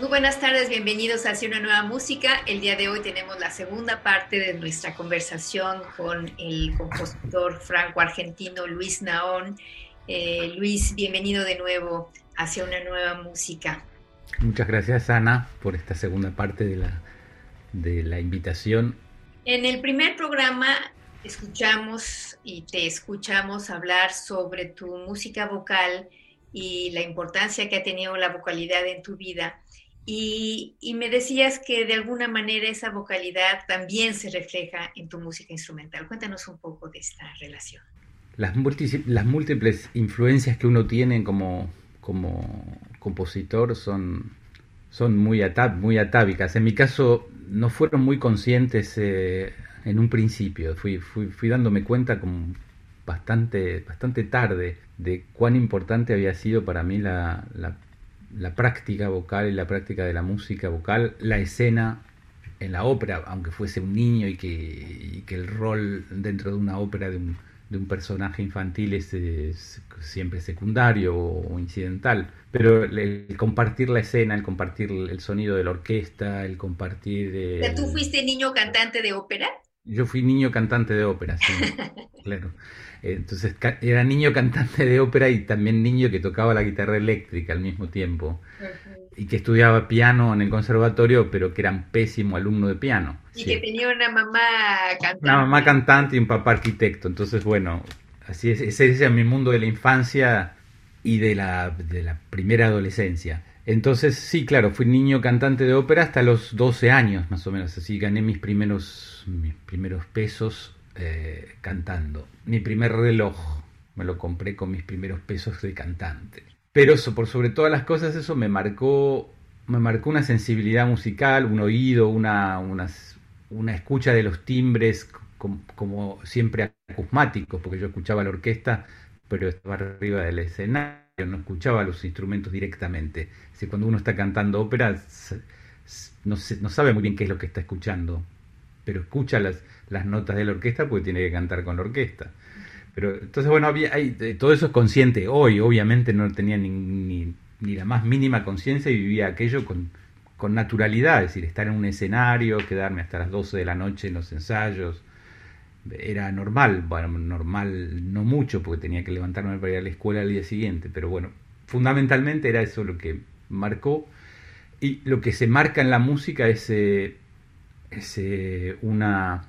Muy buenas tardes, bienvenidos a Hacia una nueva música. El día de hoy tenemos la segunda parte de nuestra conversación con el compositor franco-argentino Luis Naón. Eh, Luis, bienvenido de nuevo hacia una nueva música. Muchas gracias Ana por esta segunda parte de la, de la invitación. En el primer programa escuchamos y te escuchamos hablar sobre tu música vocal y la importancia que ha tenido la vocalidad en tu vida. Y, me decías que de alguna manera esa vocalidad también se refleja en tu música instrumental. Cuéntanos un poco de esta relación. Las, las múltiples influencias que uno tiene como, como compositor son, son muy, muy atávicas. En mi caso no fueron muy conscientes eh, en un principio. Fui, fui, fui dándome cuenta como bastante, bastante tarde de cuán importante había sido para mí la, la la práctica vocal y la práctica de la música vocal, la escena en la ópera, aunque fuese un niño y que, que el rol dentro de una ópera de un, de un personaje infantil es, siempre secundario o, incidental, pero el, compartir la escena, el compartir el sonido de la orquesta, el compartir... ¿Tú fuiste niño cantante de ópera? Yo fui niño cantante de ópera, sí, claro. Entonces era niño cantante de ópera y también niño que tocaba la guitarra eléctrica al mismo tiempo. Y que estudiaba piano en el conservatorio, pero que era pésimo alumno de piano. Y que tenía una mamá cantante. Una mamá cantante y un papá arquitecto. Entonces, bueno, así es. Ese es mi mundo de la infancia y de la, de la primera adolescencia. Entonces, sí, claro, fui niño cantante de ópera hasta los 12 años, más o menos. Así gané mis primeros, mis primeros pesos eh, cantando. Mi primer reloj me lo compré con mis primeros pesos de cantante. Pero eso, por sobre todas las cosas, eso me marcó, me marcó una sensibilidad musical, un oído, una, una, escucha de los timbres como, siempre acusmáticos, porque yo escuchaba la orquesta, pero estaba arriba del escenario, no escuchaba los instrumentos directamente. Si cuando uno está cantando ópera, no, no sabe muy bien qué es lo que está escuchando, pero escucha las, las notas de la orquesta porque tiene que cantar con la orquesta. Pero entonces, bueno, había, hay, todo eso es consciente hoy, obviamente no tenía ni, ni, la más mínima conciencia y vivía aquello con, con naturalidad, es decir, estar en un escenario, quedarme hasta las 12 de la noche en los ensayos, era normal, bueno, normal no mucho porque tenía que levantarme para ir a la escuela al día siguiente, pero bueno, fundamentalmente era eso lo que marcó. Y lo que se marca en la música es, eh, es una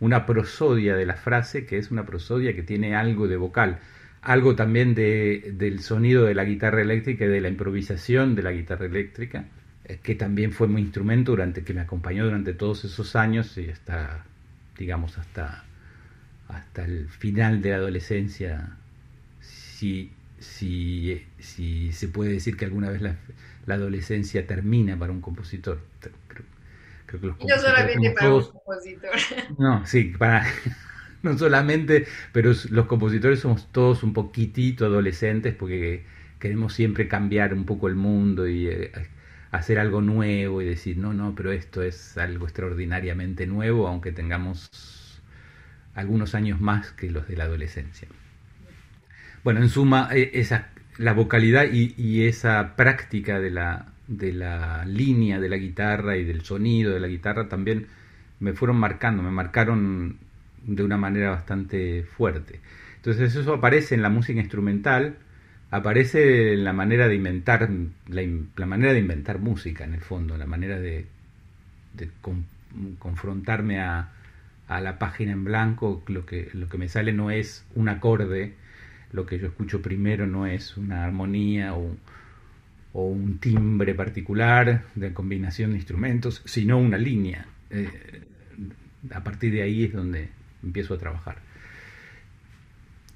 una prosodia de la frase, que es una prosodia que tiene algo de vocal, algo también de, del sonido de la guitarra eléctrica y de la improvisación de la guitarra eléctrica, eh, que también fue mi instrumento durante, que me acompañó durante todos esos años y hasta, digamos, hasta, hasta el final de la adolescencia, si, si, si se puede decir que alguna vez la, la adolescencia termina para un compositor no solamente para un compositor. No, sí, para, no solamente, pero los compositores somos todos un poquitito adolescentes porque queremos siempre cambiar un poco el mundo y eh, hacer algo nuevo y decir, no, no, pero esto es algo extraordinariamente nuevo, aunque tengamos algunos años más que los de la adolescencia. Bueno, en suma, e, esa, la vocalidad y esa práctica de la, de la línea de la guitarra y del sonido de la guitarra también me fueron marcando, me marcaron de una manera bastante fuerte. Entonces eso aparece en la música instrumental, aparece en la manera de inventar, la, manera de inventar música en el fondo, la manera de, confrontarme a, a, la página en blanco, lo que, lo que me sale no es un acorde, lo que yo escucho primero no es una armonía o, o un timbre particular de combinación de instrumentos, sino una línea. Eh, a partir de ahí es donde empiezo a trabajar.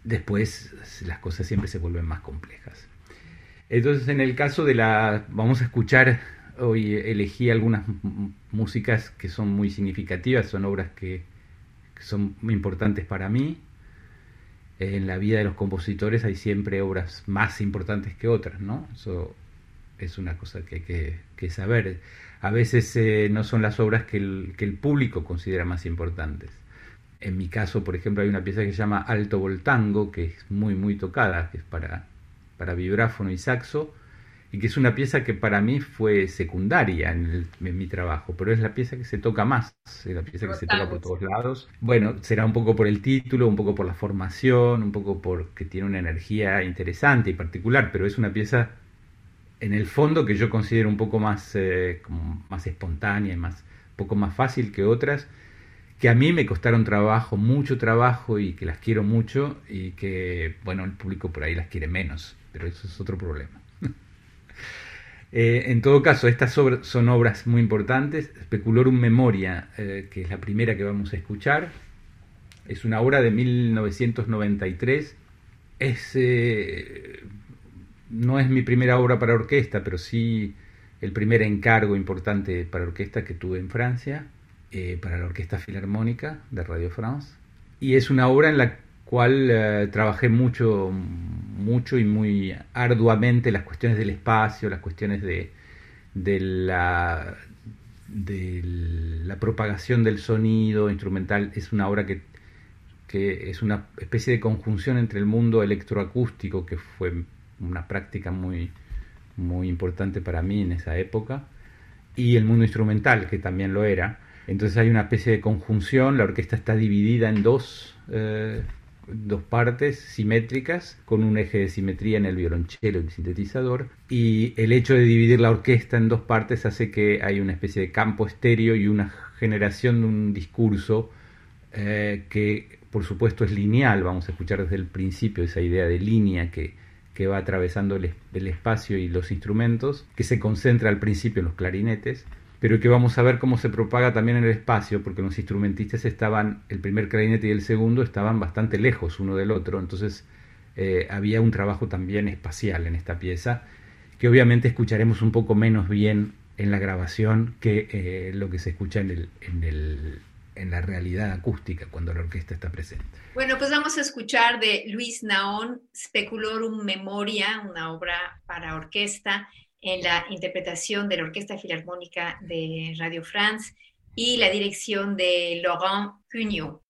Después las cosas siempre se vuelven más complejas. Entonces en el caso de la... Vamos a escuchar, hoy elegí algunas músicas que son muy significativas, son obras que, son muy importantes para mí. En la vida de los compositores hay siempre obras más importantes que otras, ¿no? Es una cosa que hay que, saber. A veces eh, no son las obras que el, que el público considera más importantes. En mi caso, por ejemplo, hay una pieza que se llama Alto Voltango, que es muy, muy tocada, que es para, para vibráfono y saxo, y que es una pieza que para mí fue secundaria en, mi trabajo, pero es la pieza que se toca más, es la pieza que se toca por todos lados. Bueno, será un poco por el título, un poco por la formación, un poco porque tiene una energía interesante y particular, pero es una pieza en el fondo que yo considero un poco más, eh, más espontánea y más, un poco más fácil que otras, que a mí me costaron trabajo, mucho trabajo y que las quiero mucho y que, bueno, el público por ahí las quiere menos, pero eso es otro problema. Eh, en todo caso, estas son obras muy importantes. Speculorum Memoria, eh, que es la primera que vamos a escuchar, es una obra de 1993. Es no es mi primera obra para orquesta, pero sí el primer encargo importante para orquesta que tuve en Francia, eh, para la Orquesta Filarmónica de Radio France. Y es una obra en la cual eh, trabajé mucho, mucho y muy arduamente las cuestiones del espacio, las cuestiones de, la, propagación del sonido instrumental. Es una obra que es una especie de conjunción entre el mundo electroacústico, que fue una práctica muy, muy importante para mí en esa época, y el mundo instrumental, que también lo era. Entonces hay una especie de conjunción, la orquesta está dividida en dos, eh, dos partes simétricas, con un eje de simetría en el violonchelo y el sintetizador, y el hecho de dividir la orquesta en dos partes hace que hay una especie de campo estéreo y una generación de un discurso eh, que por supuesto es lineal, vamos a escuchar desde el principio esa idea de línea que, que va atravesando el, espacio y los instrumentos, que se concentra al principio en los clarinetes, pero que vamos a ver cómo se propaga también en el espacio, porque los instrumentistas estaban, el primer clarinete y el segundo estaban bastante lejos uno del otro, entonces eh, había un trabajo también espacial en esta pieza, que obviamente escucharemos un poco menos bien en la grabación que eh, lo que se escucha en el, en el en la realidad acústica cuando la orquesta está presente. Bueno, pues vamos a escuchar de Luis Naón Speculorum Memoria, una obra para orquesta en la interpretación de la Orquesta Filarmónica de Radio France y la dirección de Laurent Cugnot.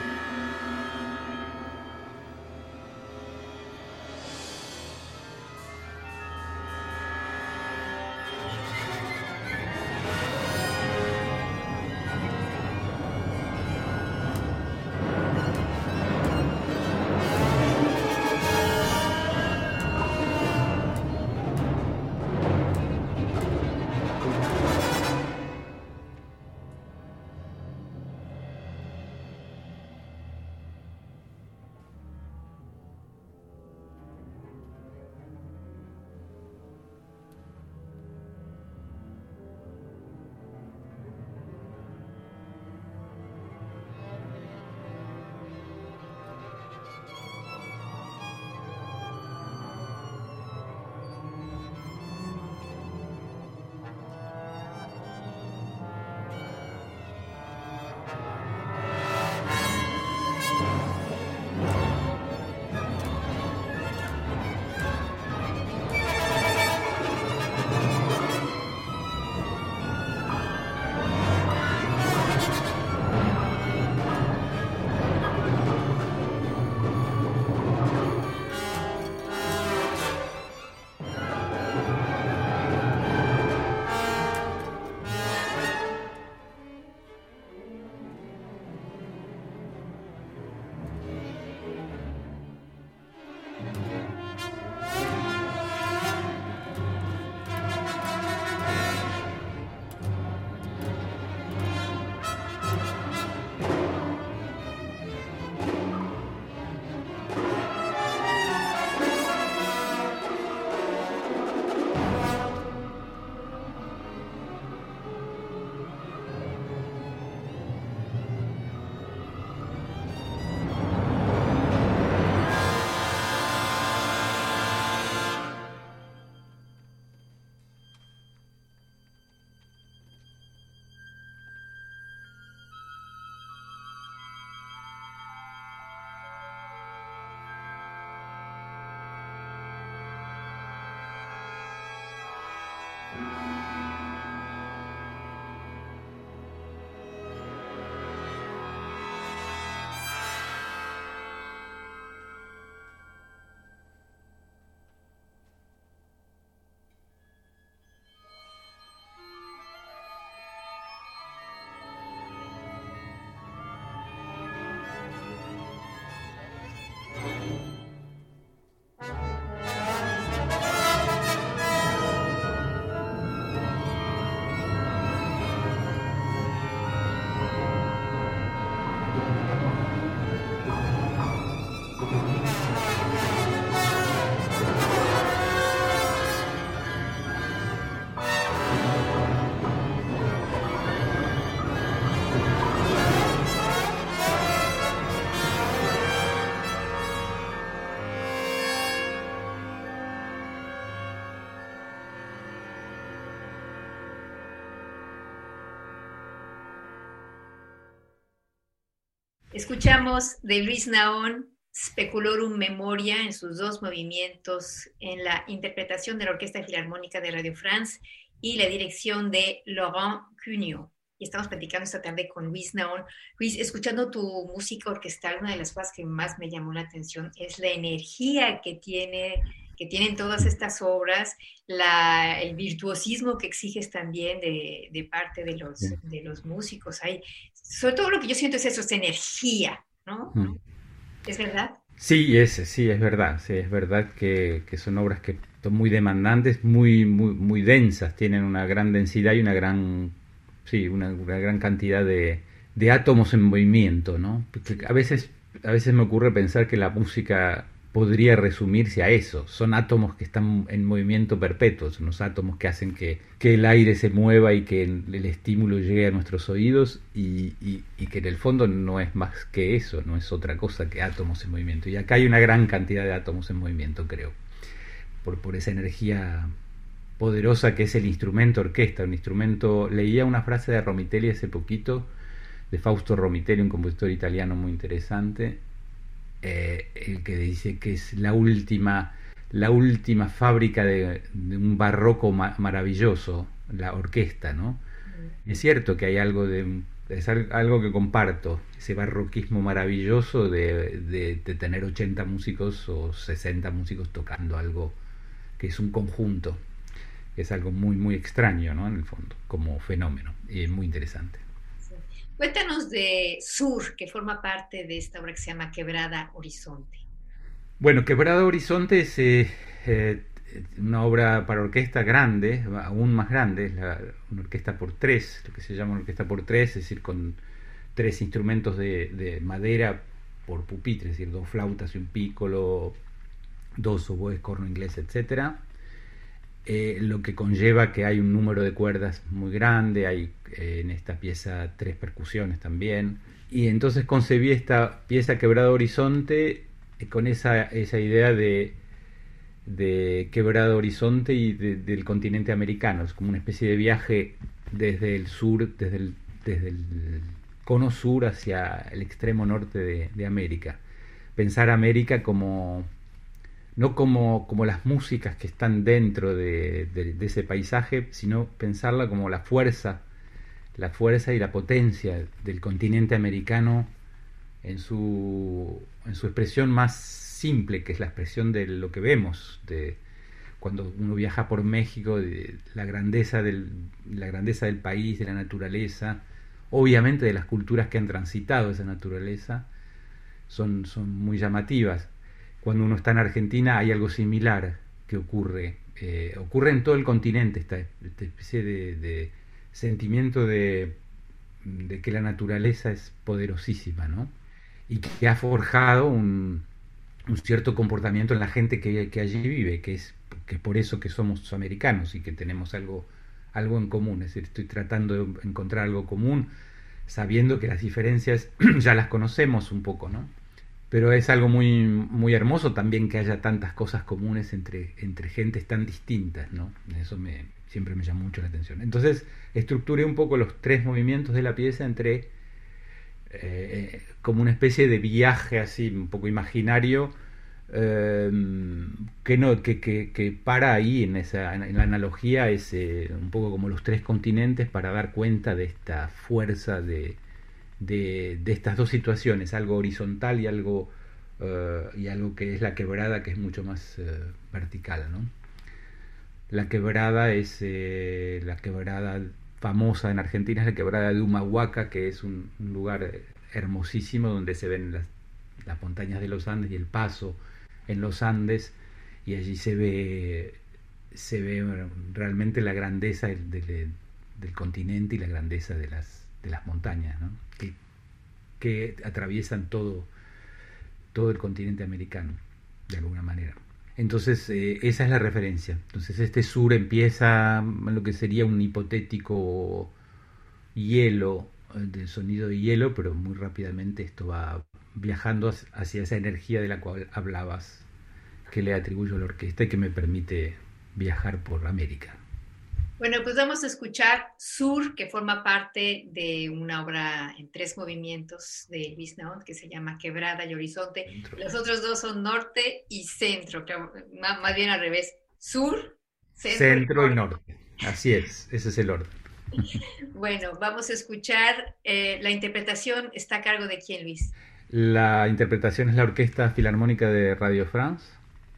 Bye. Escuchamos de Luis Naón Speculorum Memoria en sus dos movimientos en la interpretación de la Orquesta Filarmónica de Radio France y la dirección de Laurent Cugnot. Y estamos platicando esta tarde con Luis Naón. Luis, escuchando tu música orquestal, una de las cosas que más me llamó la atención es la energía que tiene que tienen todas estas obras, el virtuosismo que exiges también de, parte de los, de los músicos. Hay, sobre todo lo que yo siento es eso, es energía, ¿no? Mm. ¿Es verdad? Sí, es, sí, es verdad, sí, es verdad que, son obras que son muy demandantes, muy, muy, muy densas, tienen una gran densidad y una gran, sí, una, gran cantidad de, de átomos en movimiento, ¿no? a veces, a veces me ocurre pensar que la música podría resumirse a eso. Son átomos que están en movimiento perpetuo, son los átomos que hacen que, el aire se mueva y que el estímulo llegue a nuestros oídos y, que en el fondo no es más que eso, no es otra cosa que átomos en movimiento. Y acá hay una gran cantidad de átomos en movimiento, creo, por, por esa energía poderosa que es el instrumento orquesta, un instrumento, leía una frase de Romitelli hace poquito, de Fausto Romitelli, un compositor italiano muy interesante, eh, el que dice que es la última, la última fábrica de, un barroco maravilloso, la orquesta, ¿no? Es cierto que hay algo de es algo que comparto, ese barroquismo maravilloso de, de, tener 80 músicos o 60 músicos tocando algo que es un conjunto, es algo muy, muy extraño, ¿no? En el fondo, como fenómeno, y es muy interesante. Cuéntanos de Sur, que forma parte de esta obra que se llama Quebrada Horizonte. Bueno, Quebrada Horizonte es eh, eh, una obra para orquesta grande, aún más grande, es una orquesta por tres, lo que se llama una orquesta por tres, es decir, con tres instrumentos de, madera por pupitre, es decir, dos flautas y un pícolo, dos oboes, corno inglés, etcétera eh, lo que conlleva que hay un número de cuerdas muy grande, hay eh, en esta pieza tres percusiones también. Y entonces concebí esta pieza Quebrado Horizonte eh, con esa, esa idea de, de Quebrado Horizonte y del continente americano. Es como una especie de viaje desde el sur, desde el, desde el cono sur hacia el extremo norte de América. Pensar América como no como, como las músicas que están dentro de, ese paisaje, sino pensarla como la fuerza, la fuerza y la potencia del continente americano en su, en su expresión más simple, que es la expresión de lo que vemos, de cuando uno viaja por México, de la grandeza del, la grandeza del país, de la naturaleza, obviamente de las culturas que han transitado esa naturaleza, son, son muy llamativas cuando uno está en Argentina hay algo similar que ocurre. Eh, ocurre en todo el continente esta, especie de, sentimiento de, que la naturaleza es poderosísima, ¿no? Y que ha forjado un, cierto comportamiento en la gente que, allí vive, que es que por eso que somos americanos y que tenemos algo, algo en común. Es decir, estoy tratando de encontrar algo común, sabiendo que las diferencias ya las conocemos un poco, ¿no? Pero es algo muy, muy hermoso también que haya tantas cosas comunes entre, entre gentes tan distintas, ¿no? Eso me, siempre me llama mucho la atención. Entonces, estructuré un poco los tres movimientos de la pieza entre eh, como una especie de viaje así, un poco imaginario, Em, que no que, que, para ahí en esa en la analogía es eh, un poco como los tres continentes para dar cuenta de esta fuerza de, de, estas dos situaciones algo horizontal y algo eh, y algo que es la quebrada que es mucho más eh, vertical ¿no? la quebrada es la quebrada famosa en Argentina es la quebrada de Humahuaca que es un, lugar hermosísimo donde se ven las, las montañas de los Andes y el paso en los Andes y allí se ve, se ve realmente la grandeza del, continente y la grandeza de las, de las montañas que, que atraviesan todo, todo el continente americano, de alguna manera. Entonces, eh, esa es la referencia. Entonces, este sur empieza lo que sería un hipotético hielo, eh, del sonido de hielo, pero muy rápidamente esto va viajando hacia esa energía de la cual hablabas, que le atribuyo a la orquesta y que me permite viajar por América. Bueno, pues vamos a escuchar Sur, que forma parte de una obra en tres movimientos de Luis Naón, que se llama Quebrada y Horizonte. Los otros dos son Norte y Centro, más bien al revés. Sur, Centro, y, norte. Así es, ese es el orden. Bueno, vamos a escuchar. Eh, la interpretación está a cargo de quién, Luis. La interpretación es la Orquesta Filarmónica de Radio France,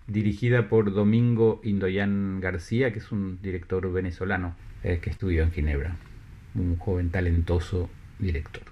dirigida por Domingo Indoyan García, que es un director venezolano eh, que estudió en Ginebra, un joven talentoso director.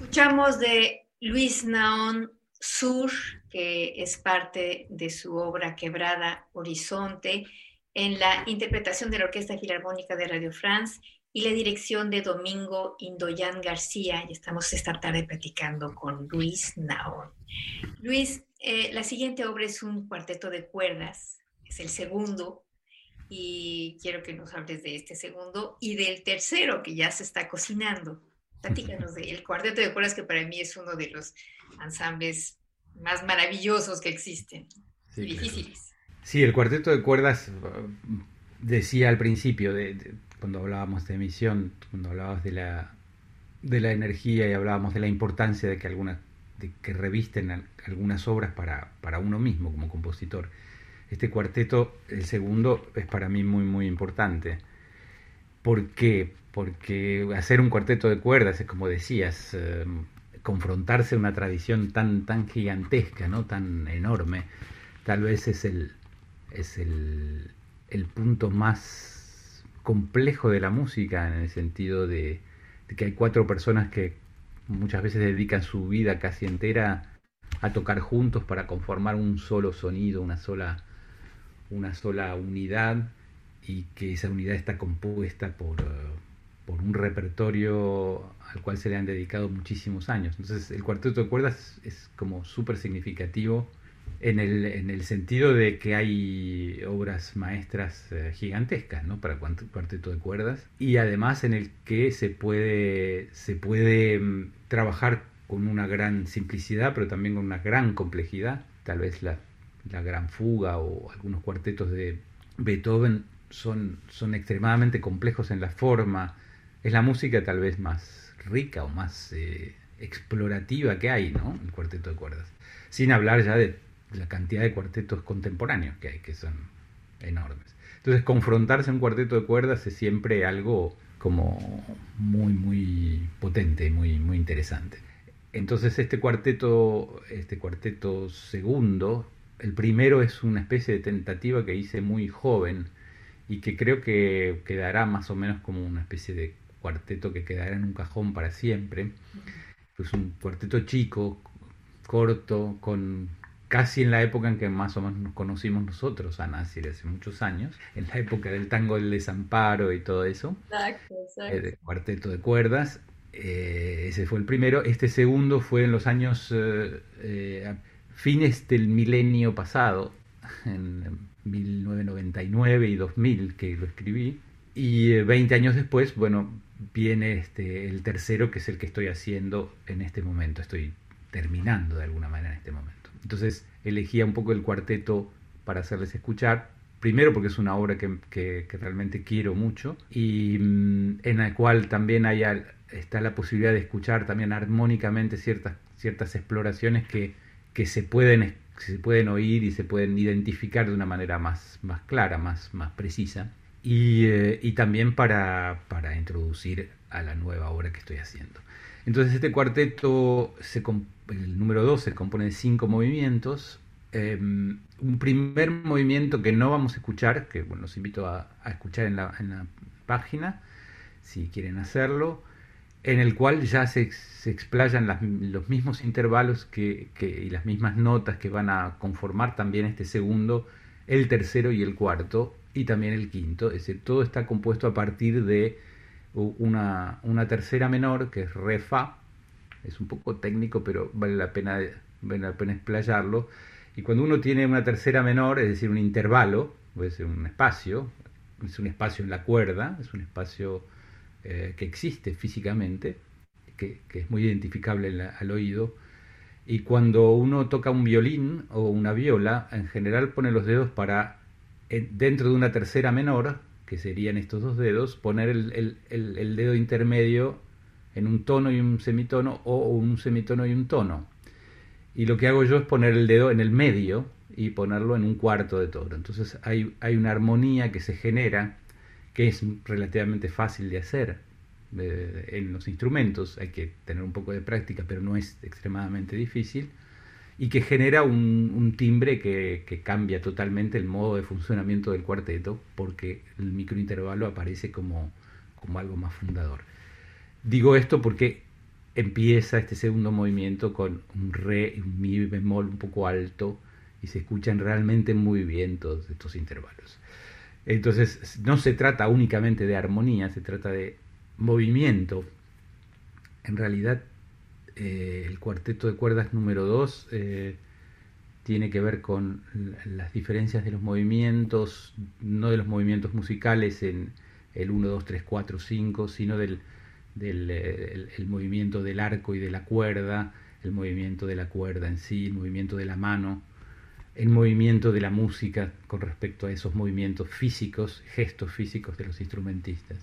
Escuchamos de Luis Naón Sur, que es parte de su obra Quebrada Horizonte, en la interpretación de la Orquesta Filarmónica de Radio France y la dirección de Domingo Indoyan García. Y estamos esta tarde platicando con Luis Naón. Luis, eh, la siguiente obra es un cuarteto de cuerdas, es el segundo, y quiero que nos hables de este segundo y del tercero que ya se está cocinando. Platícanos del cuarteto de cuerdas que para mí es uno de los ensambles más maravillosos que existen sí, difíciles. Sí, el cuarteto de cuerdas decía al principio, de, cuando hablábamos de emisión, cuando hablabas de la, de la energía y hablábamos de la importancia de que algunas de que revisten algunas obras para, para uno mismo como compositor. Este cuarteto, el segundo, es para mí muy, muy importante. ¿Por qué? Porque hacer un cuarteto de cuerdas es, como decías, em, confrontarse a una tradición tan, tan gigantesca, ¿no? tan enorme, tal vez es el, es el, el punto más complejo de la música en el sentido de, que hay cuatro personas que muchas veces dedican su vida casi entera a tocar juntos para conformar un solo sonido, una sola, una sola unidad y que esa unidad está compuesta por, por un repertorio al cual se le han dedicado muchísimos años. Entonces el cuarteto de cuerdas es como súper significativo en el, en el sentido de que hay obras maestras eh, gigantescas ¿no? para cuarteto de cuerdas y además en el que se puede, se puede mm, trabajar con una gran simplicidad pero también con una gran complejidad. Tal vez la, la gran fuga o algunos cuartetos de Beethoven son, son extremadamente complejos en la forma, es la música tal vez más rica o más eh, explorativa que hay, ¿no? El cuarteto de cuerdas. Sin hablar ya de la cantidad de cuartetos contemporáneos que hay, que son enormes. Entonces, confrontarse a un cuarteto de cuerdas es siempre algo como muy, muy potente, muy, muy interesante. Entonces, este cuarteto, este cuarteto segundo, el primero es una especie de tentativa que hice muy joven y que creo que quedará más o menos como una especie de cuarteto que quedará en un cajón para siempre. Es un cuarteto chico, corto, con casi en la época en que más o menos nos conocimos nosotros, Ana, hace muchos años, en la época del tango del desamparo y todo eso. Exacto, exacto. El eh, cuarteto de cuerdas. Eh, ese fue el primero. Este segundo fue en los años eh, fines del milenio pasado, en 1999 y 2000 que lo escribí. Y 20 años después, bueno, viene este, el tercero, que es el que estoy haciendo en este momento. Estoy terminando de alguna manera en este momento. Entonces elegía un poco el cuarteto para hacerles escuchar. Primero porque es una obra que, realmente quiero mucho y mm, en la cual también hay, está la posibilidad de escuchar también armónicamente ciertas, ciertas exploraciones que, que se, pueden, se pueden oír y se pueden identificar de una manera más, más clara, más, más precisa. Y, eh, y también para, para introducir a la nueva obra que estoy haciendo. Entonces este cuarteto, se, el número 2, se compone de cinco movimientos. Em, un primer movimiento que no vamos a escuchar, que bueno, los invito a, escuchar en la, en la, página, si quieren hacerlo, en el cual ya se, se explayan los mismos intervalos que, que, y las mismas notas que van a conformar también este segundo, el tercero y el cuarto, y también el quinto. Es decir, todo está compuesto a partir de una, una tercera menor que es re fa, es un poco técnico pero vale la pena, vale la pena explayarlo, y cuando uno tiene una tercera menor, es decir, un intervalo, puede ser un espacio, es un espacio en la cuerda, es un espacio eh, que existe físicamente, que, es muy identificable al oído, y cuando uno toca un violín o una viola, en general pone los dedos para, dentro de una tercera menor, que serían estos dos dedos, poner el, dedo intermedio en un tono y un semitono o un semitono y un tono. Y lo que hago yo es poner el dedo en el medio y ponerlo en un cuarto de tono. Entonces hay, hay una armonía que se genera que es relativamente fácil de hacer en los instrumentos. Hay que tener un poco de práctica, pero no es extremadamente difícil y que genera un, timbre que, cambia totalmente el modo de funcionamiento del cuarteto porque el microintervalo aparece como, como algo más fundador. Digo esto porque empieza este segundo movimiento con un re y un mi bemol un poco alto y se escuchan realmente muy bien todos estos intervalos. Entonces no se trata únicamente de armonía, se trata de movimiento. En realidad eh, el cuarteto de cuerdas número 2 eh, tiene que ver con las diferencias de los movimientos, no de los movimientos musicales en el 1, 2, 3, 4, 5, sino del, eh, el, movimiento del arco y de la cuerda, el movimiento de la cuerda en sí, el movimiento de la mano, el movimiento de la música con respecto a esos movimientos físicos, gestos físicos de los instrumentistas.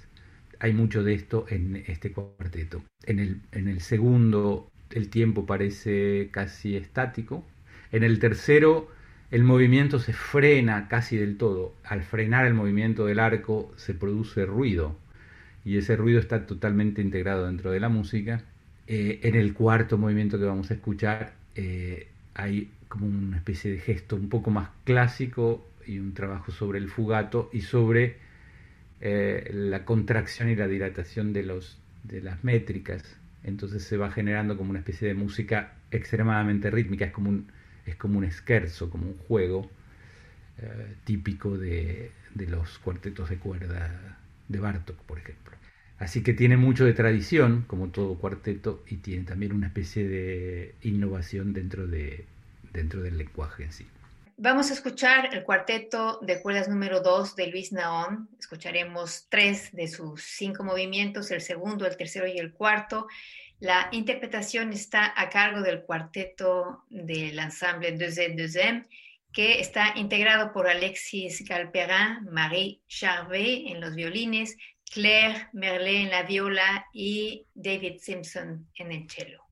Hay mucho de esto en este cuarteto. En el, en el segundo el tiempo parece casi estático. En el tercero el movimiento se frena casi del todo. Al frenar el movimiento del arco se produce ruido y ese ruido está totalmente integrado dentro de la música. Eh, en el cuarto movimiento que vamos a escuchar eh, hay como una especie de gesto un poco más clásico y un trabajo sobre el fugato y sobre eh, la contracción y la dilatación de, los, de las métricas. Entonces se va generando como una especie de música extremadamente rítmica, es como un, es como un esquerzo, como un juego típico de, de los cuartetos de cuerda de Bartok, por ejemplo. Así que tiene mucho de tradición, como todo cuarteto, y tiene también una especie de innovación dentro, de, dentro del lenguaje en sí. Vamos a escuchar el cuarteto de cuerdas número 2 de Luis Naón. Escucharemos tres de sus cinco movimientos, el segundo, el tercero y el cuarto. La interpretación está a cargo del cuarteto del ensemble Deuxième Deuxième, que está integrado por Alexis Galperin, Marie Charvet en los violines, Claire Merlet en la viola y David Simpson en el cello.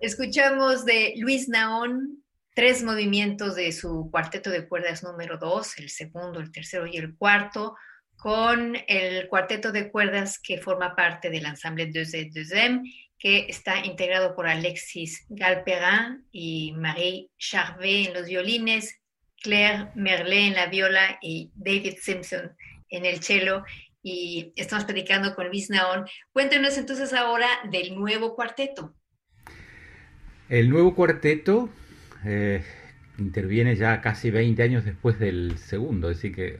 Escuchamos de Luis Naón tres movimientos de su cuarteto de cuerdas número dos, el segundo, el tercero y el cuarto, con el cuarteto de cuerdas que forma parte del ensemble de Deuxième, que está integrado por Alexis Galperin y Marie Charvet en los violines, Claire Merlet en la viola y David Simpson en el cello. Y estamos predicando con Luis Naón. Cuéntenos entonces ahora del nuevo cuarteto. El nuevo cuarteto eh, interviene ya casi 20 años después del segundo, así que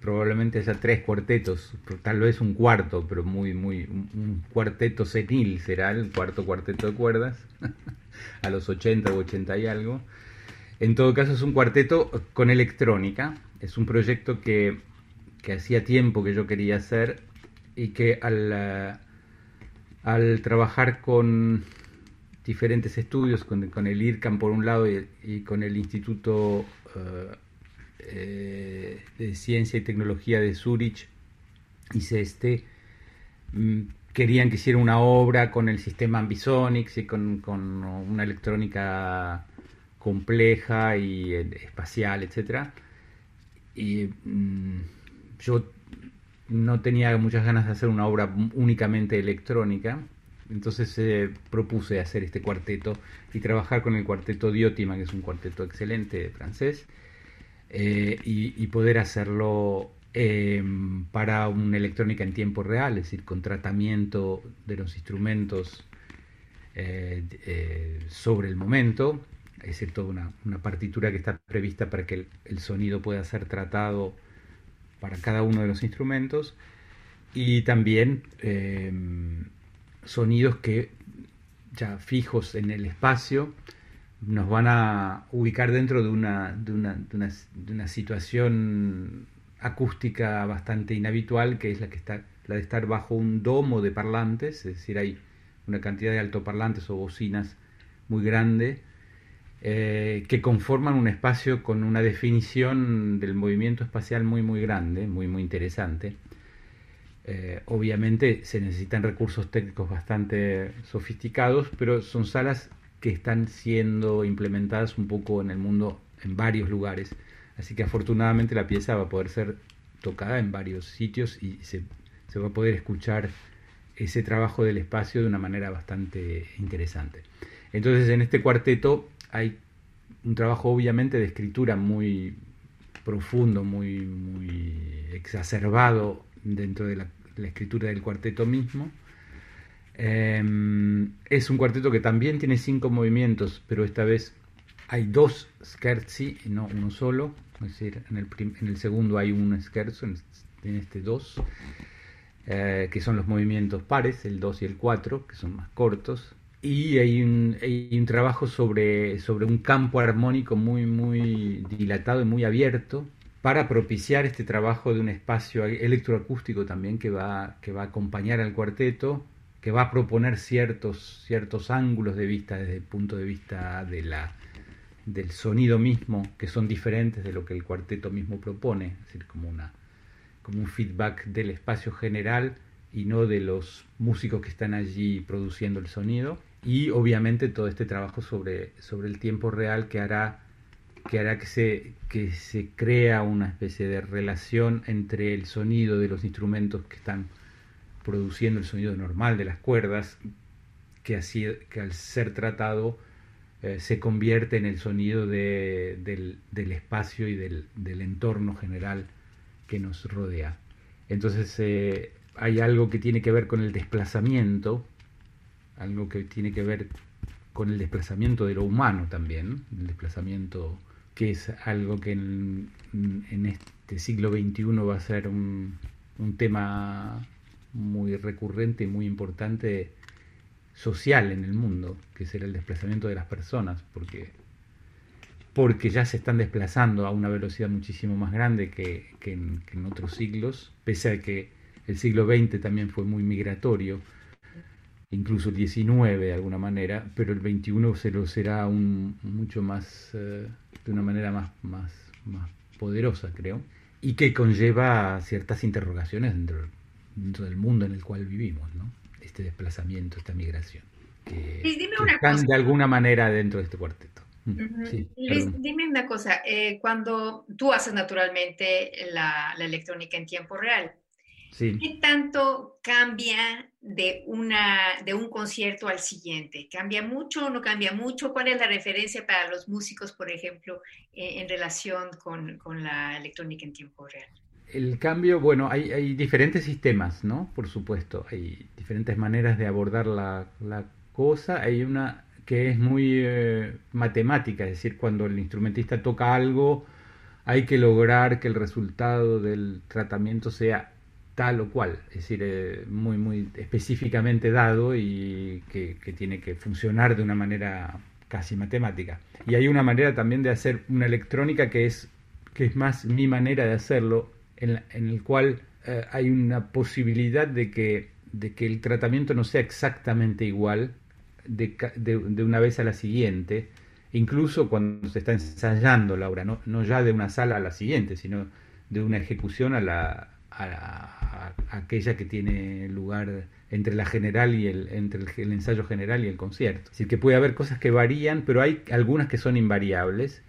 probablemente haya tres cuartetos, tal vez un cuarto, pero muy, muy, un cuarteto senil será el cuarto cuarteto de cuerdas, a los 80 o 80 y algo. En todo caso es un cuarteto con electrónica, es un proyecto que, que hacía tiempo que yo quería hacer y que al al trabajar con diferentes estudios, con, el IRCAM por un lado y, con el Instituto eh, eh, de Ciencia y Tecnología de Zurich, hice este, mm, querían que hiciera una obra con el sistema Ambisonics y con, una electrónica compleja y eh, espacial, etc. Y mm, yo no tenía muchas ganas de hacer una obra únicamente electrónica, entonces eh, propuse hacer este cuarteto y trabajar con el cuarteto Diotima, que es un cuarteto excelente francés, eh, y, poder hacerlo em, para una electrónica en tiempo real, es decir, con tratamiento de los instrumentos eh, sobre el momento, es decir, toda una, partitura que está prevista para que el sonido pueda ser tratado para cada uno de los instrumentos y también em, sonidos que ya fijos en el espacio nos van a ubicar dentro de una, de una, de una, situación acústica bastante inhabitual que es la que está la de estar bajo un domo de parlantes, es decir, hay una cantidad de altoparlantes o bocinas muy grande eh, que conforman un espacio con una definición del movimiento espacial muy muy grande, muy muy interesante. Eh, obviamente se necesitan recursos técnicos bastante sofisticados, pero son salas que están siendo implementadas un poco en el mundo en varios lugares. Así que afortunadamente la pieza va a poder ser tocada en varios sitios y se, se va a poder escuchar ese trabajo del espacio de una manera bastante interesante. Entonces en este cuarteto hay un trabajo obviamente de escritura muy profundo, muy, muy exacerbado dentro de la, escritura del cuarteto mismo. Em, es un cuarteto que también tiene cinco movimientos, pero esta vez hay dos scherzi, no uno solo, es decir, en el, segundo hay un scherzo, en, este dos, eh, que son los movimientos pares, el 2 y el 4, que son más cortos, y hay un, hay un trabajo sobre, sobre un campo armónico muy, muy dilatado y muy abierto, para propiciar este trabajo de un espacio electroacústico también que va, que va a acompañar al cuarteto, que va a proponer ciertos, ciertos ángulos de vista desde el punto de vista de la, del sonido mismo, que son diferentes de lo que el cuarteto mismo propone, es decir, como, una, como un feedback del espacio general y no de los músicos que están allí produciendo el sonido. Y obviamente todo este trabajo sobre, sobre el tiempo real que hará que hará que se, que se crea una especie de relación entre el sonido de los instrumentos que están produciendo el sonido normal de las cuerdas, que, así, que al ser tratado eh, se convierte en el sonido de, del, del, espacio y del, del, entorno general que nos rodea. Entonces eh, hay algo que tiene que ver con el desplazamiento, algo que tiene que ver con el desplazamiento de lo humano también, el desplazamiento que es algo que en, este siglo XXI va a ser un, tema muy recurrente y muy importante social en el mundo, que será el desplazamiento de las personas, porque, porque ya se están desplazando a una velocidad muchísimo más grande que, en, que en otros siglos, pese a que el siglo XX también fue muy migratorio, incluso el XIX de alguna manera, pero el XXI se lo será un, mucho más, eh, de una manera más, más, más poderosa, creo, y que conlleva ciertas interrogaciones dentro, dentro del mundo en el cual vivimos, ¿no? Este desplazamiento, esta migración, que, están de alguna manera dentro de este cuarteto. Mm, dime una cosa, eh, cuando tú haces naturalmente la, la electrónica en tiempo real, ¿Qué tanto cambia de, una, de un concierto al siguiente? ¿Cambia mucho o no cambia mucho? ¿Cuál es la referencia para los músicos, por ejemplo, eh, en relación con, con, la electrónica en tiempo real? El cambio, bueno, hay, hay, diferentes sistemas, ¿no? Por supuesto, hay diferentes maneras de abordar la, la cosa. Hay una que es muy eh, matemática, es decir, cuando el instrumentista toca algo, hay que lograr que el resultado del tratamiento sea tal o cual, es decir, eh, muy, muy específicamente dado y que, tiene que funcionar de una manera casi matemática. Y hay una manera también de hacer una electrónica que es, que es más mi manera de hacerlo, en, el cual eh, hay una posibilidad de que, de que el tratamiento no sea exactamente igual de, de, una vez a la siguiente, incluso cuando se está ensayando la obra, no, no ya de una sala a la siguiente, sino de una ejecución a la, aquella que tiene lugar entre la general y el, entre el, ensayo general y el concierto. Es que puede haber cosas que varían, pero hay algunas que son invariables.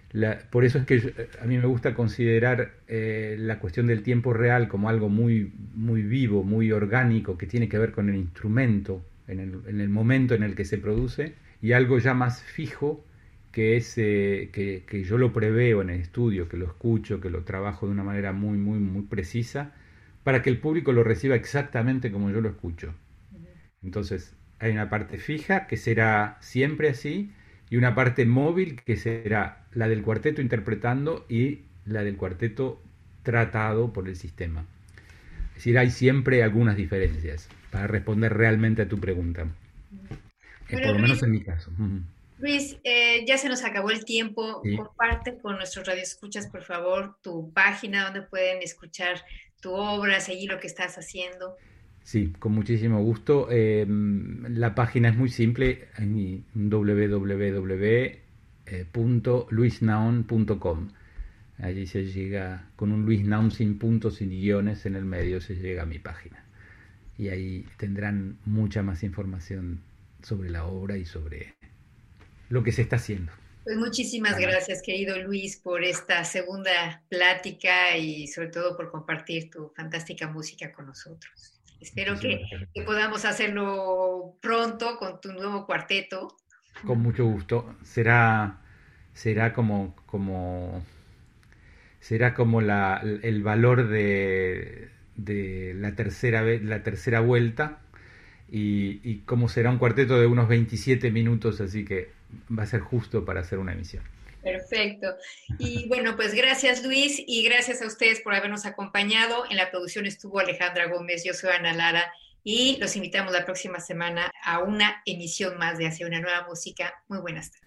por eso es que a mí me gusta considerar eh, la cuestión del tiempo real como algo muy, muy vivo, muy orgánico, que tiene que ver con el instrumento, en el, en el momento en el que se produce, y algo ya más fijo, que es eh, que, que, yo lo preveo en el estudio, que lo escucho, que lo trabajo de una manera muy, muy, muy precisa, para que el público lo reciba exactamente como yo lo escucho. Entonces, hay una parte fija que será siempre así y una parte móvil que será la del cuarteto interpretando y la del cuarteto tratado por el sistema. Es decir, hay siempre algunas diferencias para responder realmente a tu pregunta. Eh, por lo menos en mi caso. Luis, eh, ya se nos acabó el tiempo. Comparte con nuestros radioescuchas, por favor, tu página donde pueden escuchar tu obra, seguir lo que estás haciendo. Sí, con muchísimo gusto. Em, la página es muy simple, www.luisnaon.com. Allí se llega con un Luis Naun sin puntos, sin guiones en el medio, se llega a mi página. Y ahí tendrán mucha más información sobre la obra y sobre lo que se está haciendo. Pues muchísimas gracias, querido Luis, por esta segunda plática y sobre todo por compartir tu fantástica música con nosotros. Espero que, podamos hacerlo pronto con tu nuevo cuarteto. Con mucho gusto. Será, será como, como, será como la, el valor de, de la, tercera, la tercera vuelta y, y como será un cuarteto de unos 27 minutos, así que va a ser justo para hacer una emisión. Perfecto. Y bueno, pues gracias Luis y gracias a ustedes por habernos acompañado. En la producción estuvo Alejandra Gómez, yo soy Ana Lara y los invitamos la próxima semana a una emisión más de Hacia una nueva música. Muy buenas tardes.